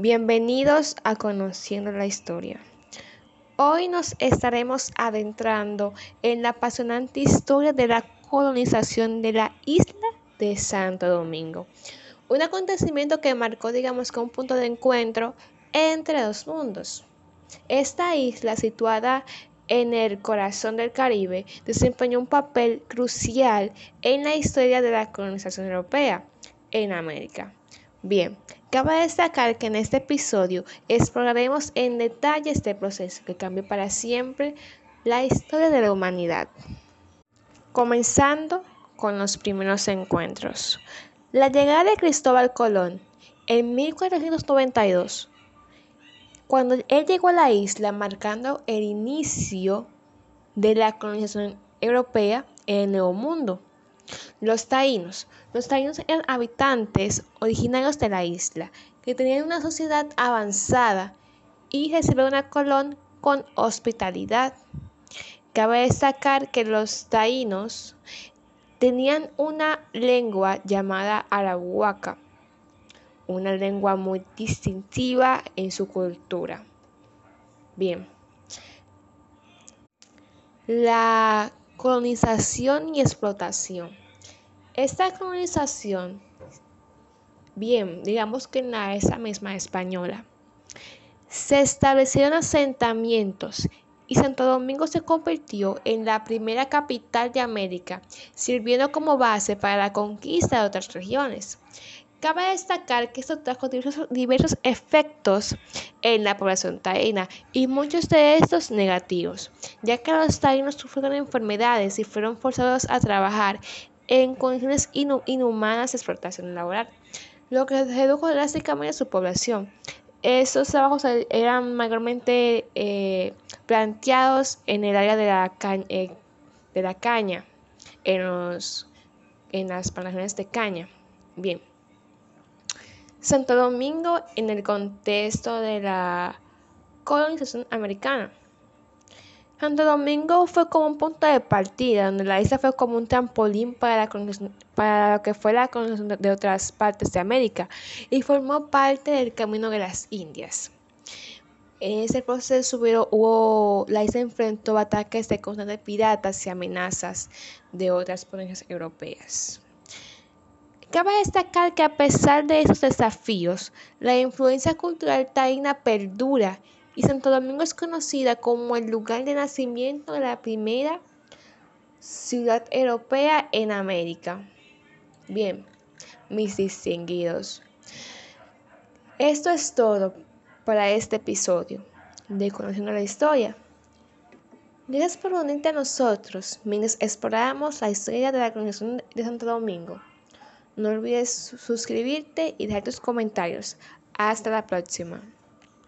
Bienvenidos a Conociendo la Historia. Hoy nos estaremos adentrando en la apasionante historia de la colonización de la isla de Santo Domingo. Un acontecimiento que marcó, digamos, un punto de encuentro entre dos mundos. Esta isla, situada en el corazón del Caribe, desempeñó un papel crucial en la historia de la colonización europea en América. Bien, cabe destacar que en este episodio exploraremos en detalle este proceso que cambió para siempre la historia de la humanidad. Comenzando con los primeros encuentros. La llegada de Cristóbal Colón en 1492, cuando él llegó a la isla marcando el inicio de la colonización europea en el Nuevo Mundo. Los taínos. Los taínos eran habitantes originarios de la isla, que tenían una sociedad avanzada y recibieron a Colón con hospitalidad. Cabe destacar que los taínos tenían una lengua llamada arahuaca, una lengua muy distintiva en su cultura. Bien. La Colonización y explotación. Esta colonización, bien, digamos que en la misma española, se establecieron asentamientos y Santo Domingo se convirtió en la primera capital de América, sirviendo como base para la conquista de otras regiones. Cabe destacar que esto trajo diversos, efectos en la población taína y muchos de estos negativos, ya que los taínos sufrieron enfermedades y fueron forzados a trabajar en condiciones inhumanas de explotación laboral, lo que redujo drásticamente su población. Estos trabajos eran mayormente eh, planteados en el área de la, eh, de la caña, en, en las plantaciones de caña. Bien. Santo Domingo en el contexto de la colonización americana. Santo Domingo fue como un punto de partida, donde la isla fue como un trampolín para, lo que fue la colonización de otras partes de América y formó parte del camino de las Indias. En ese proceso hubo, la isla enfrentó ataques de constantes piratas y amenazas de otras potencias europeas. Cabe destacar que a pesar de esos desafíos, la influencia cultural taína perdura y Santo Domingo es conocida como el lugar de nacimiento de la primera ciudad europea en América. Bien, mis distinguidos. Esto es todo para este episodio de Conociendo la Historia. Gracias por unirte a nosotros mientras exploramos la historia de la colonización de Santo Domingo. No olvides suscribirte y dejar tus comentarios. Hasta la próxima.